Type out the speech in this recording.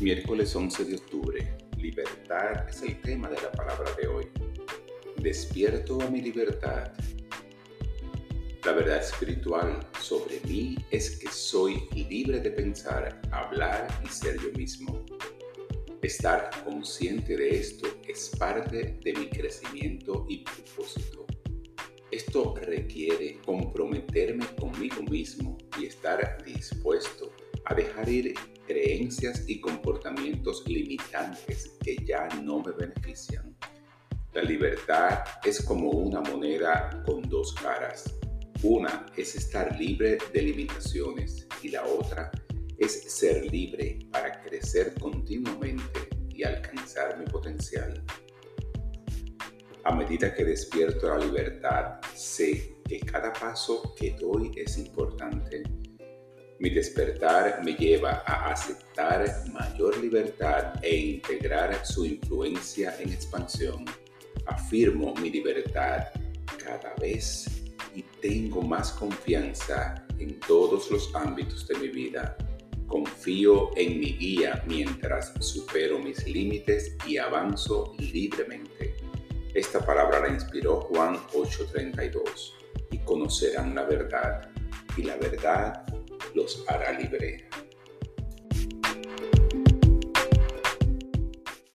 Miércoles 11 de octubre. Libertad es el tema de la palabra de hoy. Despierto a mi libertad. La verdad espiritual sobre mí es que soy libre de pensar, hablar y ser yo mismo. Estar consciente de esto es parte de mi crecimiento y propósito. Esto requiere comprometerme conmigo mismo y estar dispuesto a dejar ir creencias y comportamientos limitantes que ya no me benefician. La libertad es como una moneda con dos caras. Una es estar libre de limitaciones y la otra es ser libre para crecer continuamente y alcanzar mi potencial. A medida que despierto la libertad, sé que cada paso que doy es importante mi despertar me lleva a aceptar mayor libertad e integrar su influencia en expansión. Afirmo mi libertad cada vez y tengo más confianza en todos los ámbitos de mi vida. Confío en mi guía mientras supero mis límites y avanzo libremente. Esta palabra la inspiró Juan 8:32 y conocerán la verdad y la verdad los hará libre.